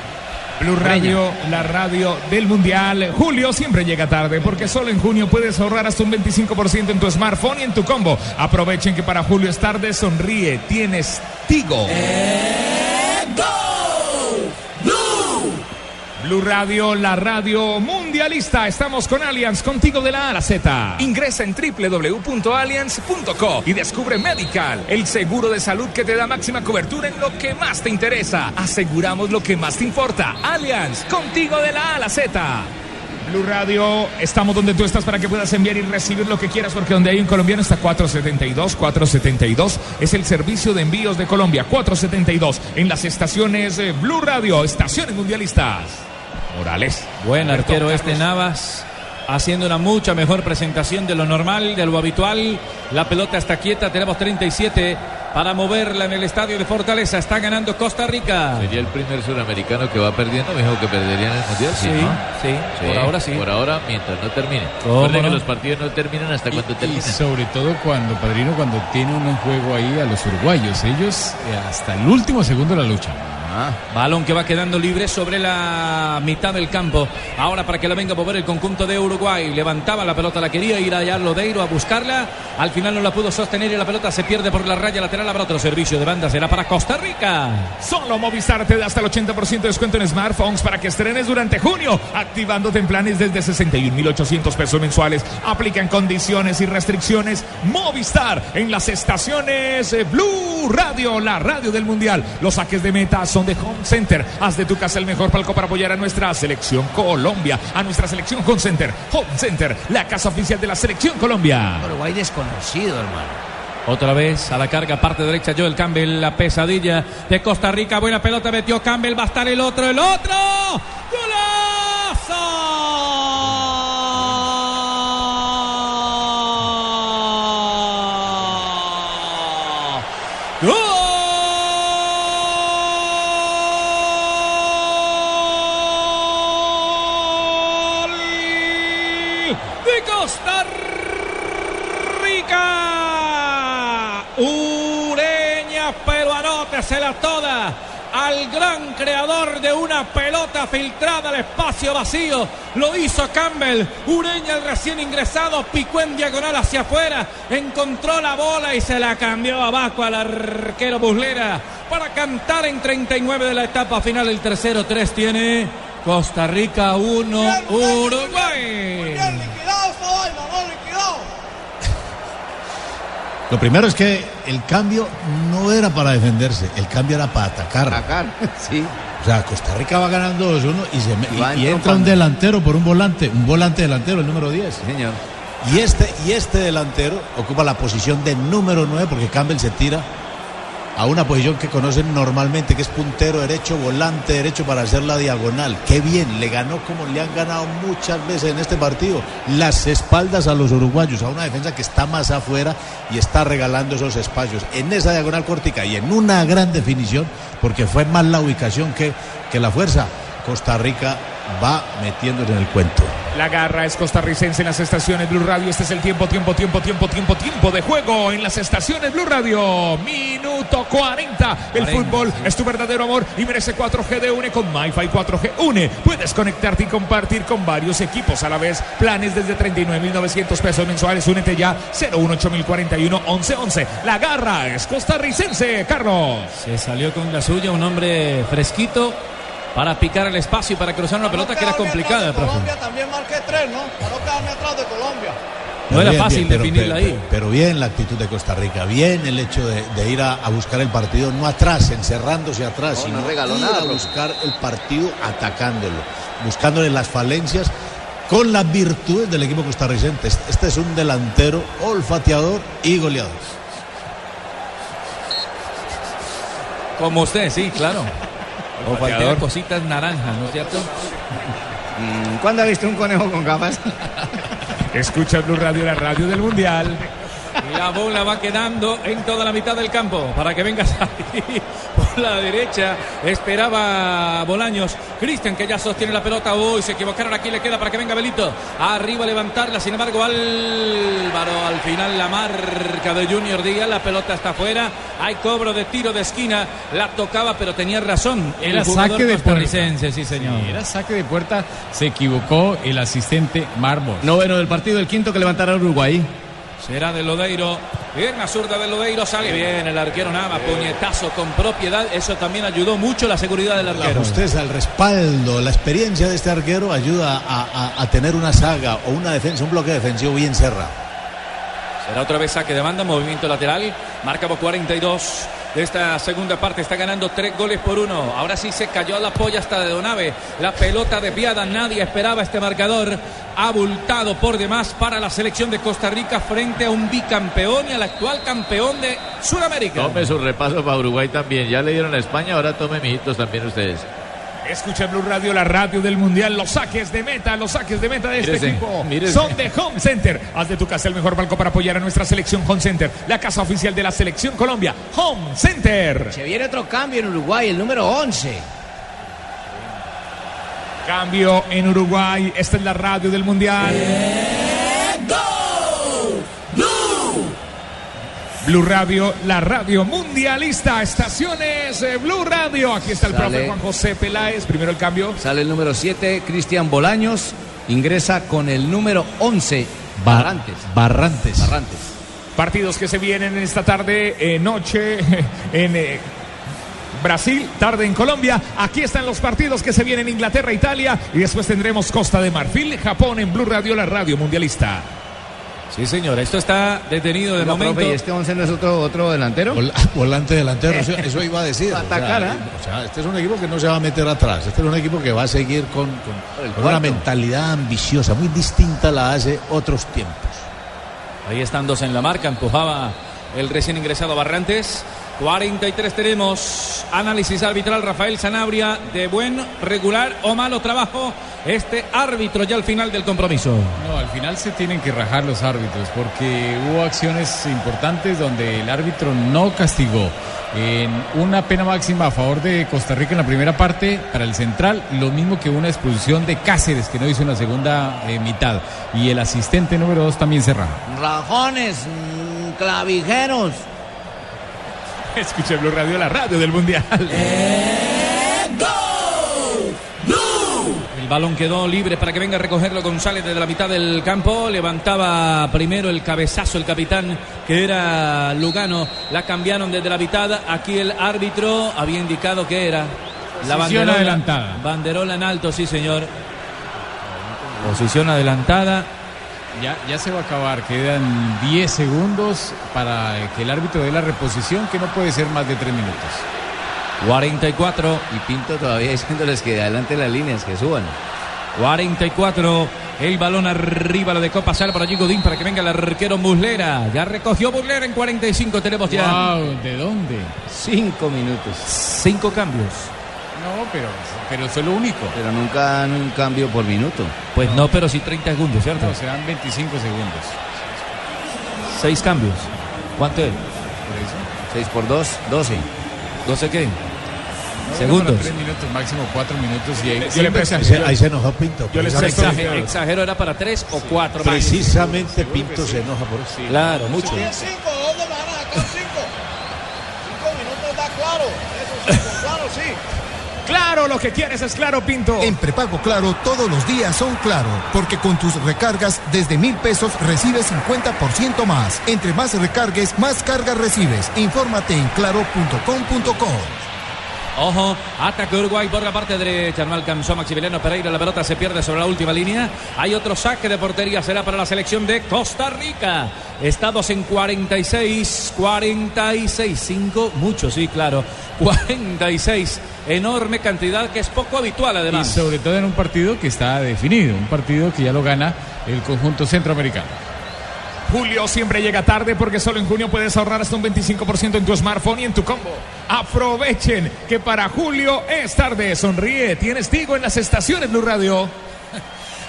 Blue Radio, la radio del Mundial. Julio siempre llega tarde porque solo en junio puedes ahorrar hasta un 25% en tu smartphone y en tu combo. Aprovechen que para julio es tarde, sonríe, tienes Tigo. Blue Radio, la radio mundialista. Estamos con Allianz, contigo de la A a la Z. Ingresa en www.allianz.co y descubre Medical, el seguro de salud que te da máxima cobertura en lo que más te interesa. Aseguramos lo que más te importa. Allianz, contigo de la A a la Z. Blue Radio, estamos donde tú estás para que puedas enviar y recibir lo que quieras, porque donde hay un colombiano está 472, 472 es el servicio de envíos de Colombia, 472 en las estaciones Blue Radio, estaciones mundialistas. Morales. Buen arquero este Navas. Haciendo una mucha mejor presentación de lo normal, de lo habitual. La pelota está quieta. Tenemos 37 para moverla en el estadio de Fortaleza. Está ganando Costa Rica. Sería el primer suramericano que va perdiendo. Me dijo que perdería en el mundial. Sí, ¿no? sí, por ahora sí. Por ahora, mientras no termine. ¿Cómo Recuerden no? que los partidos no terminan hasta cuando Y terminan. sobre todo cuando, Padrino, cuando tiene un juego ahí a los uruguayos. Ellos eh, hasta el último segundo la luchan. Balón que va quedando libre sobre la mitad del campo. Ahora para que la venga a mover el conjunto de Uruguay. Levantaba la pelota, la quería ir allá Lodeiro a buscarla. Al final no la pudo sostener y la pelota se pierde por la raya lateral. Habrá otro servicio de banda. Será para Costa Rica. Solo Movistar te da hasta el 80% de descuento en smartphones para que estrenes durante junio, activándote en planes desde 61.800 pesos mensuales. Aplican condiciones y restricciones. Movistar en las estaciones eh, Blue Radio, la radio del Mundial. Los saques de meta son de Home Center. Haz de tu casa el mejor palco para apoyar a nuestra selección Colombia, a nuestra selección Home Center. Home Center, la casa oficial de la selección Colombia. Uruguay desconocido, hermano. Otra vez a la carga, parte derecha, Joel Campbell, la pesadilla de Costa Rica. Buena pelota, metió Campbell, va a estar el otro, el otro. ¡Golazo! ¡Gol! De Costa Rica. Ureña, anótesela toda al gran creador de una pelota filtrada al espacio vacío. Lo hizo Campbell. Ureña, el recién ingresado, picó en diagonal hacia afuera. Encontró la bola y se la cambió abajo al arquero Buslera para cantar en 39 de la etapa final. El tercero 3 tiene Costa Rica 1, Uruguay. Liquidado esta vaina, no liquidado. Lo primero es que el cambio no era para defenderse, el cambio era para atacar. Atacar, sí. O sea, Costa Rica va ganando 2-1 y, se me- Y entra un delantero por un volante, un volante delantero, el número 10. señor. Y este, y este delantero ocupa la posición de número 9 porque Campbell se tira a una posición que conocen normalmente, que es puntero derecho, volante derecho para hacer la diagonal. Qué bien, le ganó como le han ganado muchas veces en este partido, las espaldas a los uruguayos, a una defensa que está más afuera y está regalando esos espacios en esa diagonal cortica y en una gran definición, porque fue más la ubicación que, que la fuerza. Costa Rica va metiéndose en el cuento. La garra es costarricense en las estaciones Blue Radio. Este es el tiempo, tiempo, tiempo, tiempo, tiempo, tiempo de juego en las estaciones Blue Radio. Minuto 40. El 40, fútbol es tu verdadero amor y merece 4G de UNE con MyFi 4G UNE. Puedes conectarte y compartir con varios equipos a la vez. Planes desde 39.900 pesos mensuales. Únete ya 018041 1111. La garra es costarricense, Carlos. Se salió con la suya un hombre fresquito para picar el espacio y para cruzar una pelota que era complicada, profe. Colombia también marqué tres, ¿no? Para no quedarme atrás de Colombia. No era Bien, fácil bien, pero- definirla pero- ahí. Pero bien la actitud de Costa Rica, bien el hecho de, de ir a, a buscar el partido, no atrás, encerrándose atrás, No, no sino regaló ir nada, a buscar el partido atacándolo, buscándole las falencias con las virtudes del equipo costarricense. Este este es un delantero olfateador y goleador. Como usted, sí, claro. O cualquier cositas naranjas, ¿no es cierto? Mm, ¿Cuándo ha visto un conejo con gafas? Escucha Blue Radio, la radio del Mundial. La bola va quedando en toda la mitad del campo para que vengas ahí la derecha. Esperaba Bolaños. Cristian que ya sostiene la pelota. Uy, se equivocaron aquí. Le queda para que venga Belito. Arriba a levantarla. Sin embargo, Álvaro al final la marca de Junior Díaz. La pelota está afuera. Hay cobro de tiro de esquina. La tocaba, pero tenía razón. El Era jugador saque de puerta. costarricense, sí, señor. Sí, era saque de puerta. Se equivocó el asistente Mármol. Noveno del partido, el quinto que levantará Uruguay. Será de Lodeiro. Pierna zurda de Lodeiro. Sale bien el arquero Nava. Puñetazo con propiedad. Eso también ayudó mucho la seguridad del La arquero. justeza, el respaldo, la experiencia de este arquero ayuda a, a- a tener una saga o una defensa, un bloque defensivo bien cerrado. Será otra vez saque de banda, movimiento lateral. Marcamos 42 de esta segunda parte. Está ganando tres goles por uno. Ahora sí se cayó la polla hasta de Donave. La pelota desviada. Nadie esperaba este marcador. Abultado por demás para la selección de Costa Rica frente a un bicampeón y al actual campeón de Sudamérica. Tome su repaso para Uruguay también. Ya le dieron a España, ahora tome mijitos también ustedes. Escucha Blue Radio, la radio del Mundial. Los saques de meta, los saques de meta de este Mírese, equipo mírese. son de Home Center. Haz de tu casa el mejor banco para apoyar a nuestra selección Home Center, la casa oficial de la selección Colombia. Home Center. Se viene otro cambio en Uruguay, el número 11. Cambio en Uruguay. Esta es la radio del Mundial. Blue Radio, la radio mundialista. Estaciones eh, Blue Radio. Aquí está el Sale. profe Juan José Peláez. Primero el cambio. Sale el número 7, Cristian Bolaños. Ingresa con el número 11, Barrantes. Barrantes. Barrantes. Partidos que se vienen en esta tarde, eh, noche en eh, Brasil, tarde en Colombia. Aquí están los partidos que se vienen en Inglaterra, Italia y después tendremos Costa de Marfil, Japón en Blue Radio, la radio mundialista. Sí, señor. Esto está detenido de momento. profe, ¿y este 11 no es otro, otro delantero? Vol- volante delantero, eso, eso iba a decir. O sea, atacar, o sea, este es un equipo que no se va a meter atrás. Este es un equipo que va a seguir con, con- una mentalidad ambiciosa, muy distinta a la hace otros tiempos. Ahí están dos en la marca, empujaba el recién ingresado Barrantes. 43 tenemos. Análisis arbitral Rafael Sanabria de buen, regular o malo trabajo. Este árbitro ya al final del compromiso. No, al final se tienen que rajar los árbitros porque hubo acciones importantes donde el árbitro no castigó. En una pena máxima a favor de Costa Rica en la primera parte para el central, lo mismo que una expulsión de Cáceres que no hizo en la segunda eh, mitad. Y el asistente número dos también se raja. Rajones, mm, clavijeros. Escucha Blue Radio, la radio del Mundial. El balón quedó libre para que venga a recogerlo González desde la mitad del campo. Levantaba primero el cabezazo el capitán que era Lugano. La cambiaron desde la mitad. Aquí el árbitro había indicado que era la Posición banderola adelantada. Banderola en alto, sí señor. Posición adelantada. Ya, ya se va a acabar, quedan 10 segundos para que el árbitro dé la reposición, que no puede ser más de 3 minutos. 44. Y Pinto todavía diciéndoles que adelante las líneas, que suban. 44. El balón arriba, lo de Copa sale por allí Godín para que venga el arquero Muslera. Ya recogió Muslera en 45. Tenemos ya Wow, ¿de dónde? Cinco minutos. cinco cambios. No, pero, pero eso es lo único. Pero nunca dan un cambio por minuto. Pues no, pero sí 30 segundos, ¿cierto? No, se dan 25 segundos. Seis cambios. ¿Cuánto es? Por eso. 6 por 2, 12. ¿12 qué? No, Segundos. para Tres minutos, máximo cuatro minutos. Y ahí, Yo le Ahí se, enojó Pinto. Yo les Exagero, exagero era para tres o cuatro. Precisamente Pinto se enoja por eso. Claro, mucho. 10 5, ¿dónde van a sacar 5? 5 minutos está claro. Eso sí, claro, sí. Claro, lo que quieres es claro, Pinto. En prepago Claro todos los días son Claro, porque con tus recargas desde mil pesos recibes 50% más. Entre más recargues, más cargas recibes. Infórmate en claro.com.co. Ojo, ataque Uruguay por la parte derecha. No alcanzó Maximiliano Pereira. La pelota se pierde sobre la última línea. Hay otro saque de portería. Será para la selección de Costa Rica. Estamos en 46, 46, 5, mucho, sí, claro. 46, enorme cantidad que es poco habitual Y además. sobre todo en un partido que está definido, un partido que ya lo gana el conjunto centroamericano. Julio siempre llega tarde porque solo en junio puedes ahorrar hasta un 25% en tu smartphone y en tu combo. Aprovechen que para Julio es tarde. Sonríe, tienes Tigo en las estaciones Blue Radio.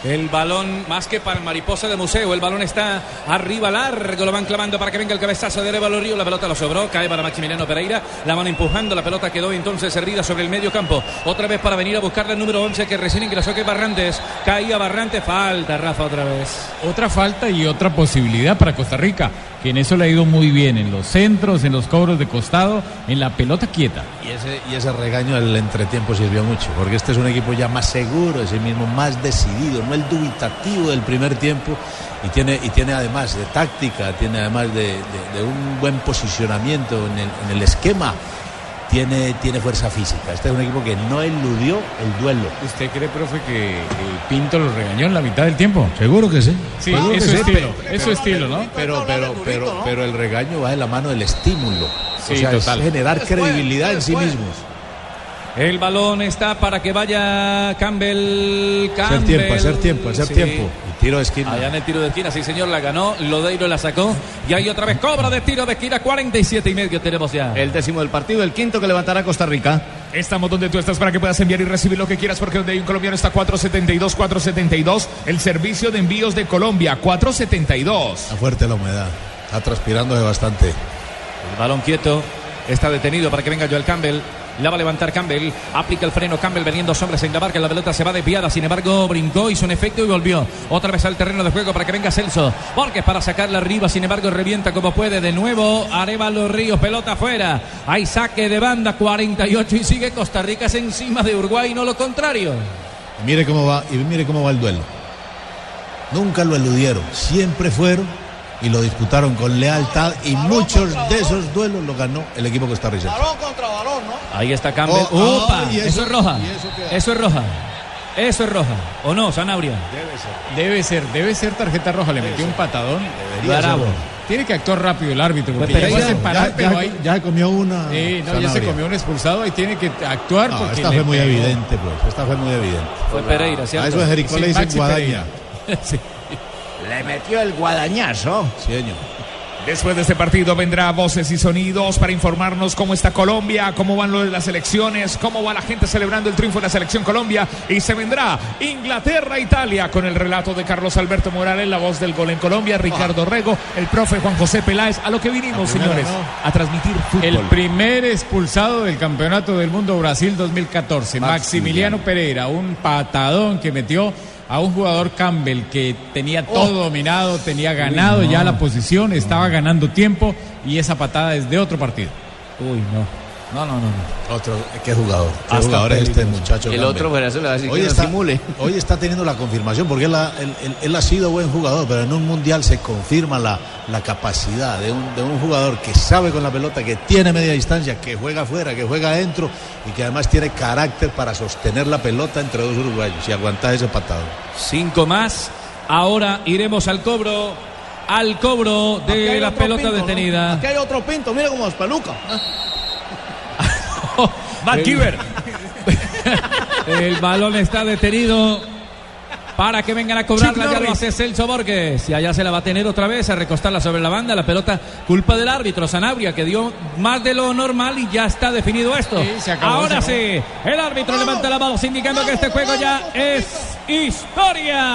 El balón, más que para el mariposa de museo, el balón está arriba largo, lo van clavando para que venga el cabezazo de Arevalo Río, la pelota lo sobró, cae para Maximiliano Pereira, la van empujando, la pelota quedó entonces servida sobre el medio campo, otra vez para venir a buscarle el número 11 que recién ingresó que es Barrantes, caía Barrantes, falta Rafa otra vez. Otra falta y otra posibilidad para Costa Rica, que en eso le ha ido muy bien, en los centros, en los cobros de costado, en la pelota quieta. Y ese, y ese regaño del entretiempo sirvió mucho, porque este es un equipo ya más seguro de sí mismo, más decidido, no el dubitativo del primer tiempo, y tiene, y tiene además de táctica, tiene además de, de- de un buen posicionamiento en el, en el esquema, tiene, tiene fuerza física. Este es un equipo que no eludió el duelo. ¿Usted cree, profe, que eh, Pinto lo regañó en la mitad del tiempo? Seguro que sí. Sí, Seguro que eso sí, estilo, pero- eso estilo, ¿no? Pero, pero, pero, pero el regaño va de la mano del estímulo. Sí, o sea, total. es generar credibilidad en sí mismos. El balón está para que vaya Campbell. Hacer Campbell. tiempo, hacer tiempo, hacer Sí. tiempo. Y tiro de esquina. Allá en el tiro de esquina, sí señor, la ganó, Lodeiro la sacó y ahí otra vez cobra de tiro de esquina, 47 y medio tenemos ya. El décimo del partido, el quinto que levantará Costa Rica. Estamos donde tú estás para que puedas enviar y recibir lo que quieras porque donde hay un colombiano está 472, 472. El servicio de envíos de Colombia, 472. Está fuerte la humedad. Está transpirándose bastante. El balón quieto, está detenido para que venga Joel Campbell. La va a levantar Campbell, aplica el freno. Campbell veniendo sombras. En la barca, la pelota se va desviada, sin embargo brincó, hizo un efecto y volvió. Otra vez al terreno de juego para que venga Celso, Borges para sacarla arriba, sin embargo revienta como puede, de nuevo Arevalo Ríos, pelota afuera, hay saque de banda, 48 y sigue Costa Rica. Es encima de Uruguay, no lo contrario. Mire cómo va, y mire cómo va el duelo. Nunca lo eludieron, siempre fueron y lo disputaron con lealtad y muchos de esos duelos lo ganó el equipo costarricense. Balón contra balón, ¿no? Ahí está Campbell, Oh, ¡Upa! ah, y eso, eso- es roja, y eso es roja, eso es roja, ¿o no, Sanabria? Debe ser, debe ser tarjeta roja, le metió un patadón. Bravo. Tiene que actuar rápido el árbitro, porque Pues llegó a Pereira, separar, Ya, pero ya- ahí... ya se comió una. Sí, no, ya se comió un expulsado y tiene que actuar No, porque esta fue muy pegó. evidente, pues. Esta fue muy evidente. Fue Pereira, A ¿cierto? eso es Jericó Sí, le dicen Maxi guadaña. Sí. Le metió el guadañazo. Sí, señor. Después de este partido vendrá voces y sonidos para informarnos cómo está Colombia, cómo van las elecciones, cómo va la gente celebrando el triunfo de la selección Colombia y se vendrá Inglaterra-Italia con el relato de Carlos Alberto Morales, la voz del gol en Colombia, Ricardo Rego, el profe Juan José Peláez, a lo que vinimos primera, señores, ¿no? a transmitir fútbol. El primer expulsado del Campeonato del Mundo Brasil 2014, Maximiliano Pereira, un patadón que metió a un jugador Campbell que tenía todo dominado, tenía ganado ya la posición, estaba ganando tiempo y esa patada es de otro partido. Uy, no. No, no, no. no. Otro, qué jugador. Qué Hasta jugador es este muchacho. El Campbell. otro brazo le va a decir Hoy que no está, simule. hoy está teniendo la confirmación porque él ha, él- él- él ha sido buen jugador, pero en un mundial se confirma la, la capacidad de un, de un jugador que sabe con la pelota, que tiene media distancia, que juega afuera, que juega adentro y que además tiene carácter para sostener la pelota entre dos uruguayos y aguantar ese patado. Cinco más. Ahora iremos al cobro. Al cobro de la pelota pinto, ¿no? detenida. Aquí hay otro pinto, mira cómo es peluca. McKeever. El balón está detenido para que vengan a cobrarla. Ya lo hace Celso Borges. Y allá se la va a tener otra vez, a recostarla sobre la banda. La pelota, culpa del árbitro Sanabria, que dio más de lo normal y ya está definido esto. Sí, se acabó, Ahora se sí, el árbitro levanta la mano, indicando que este juego ya es historia.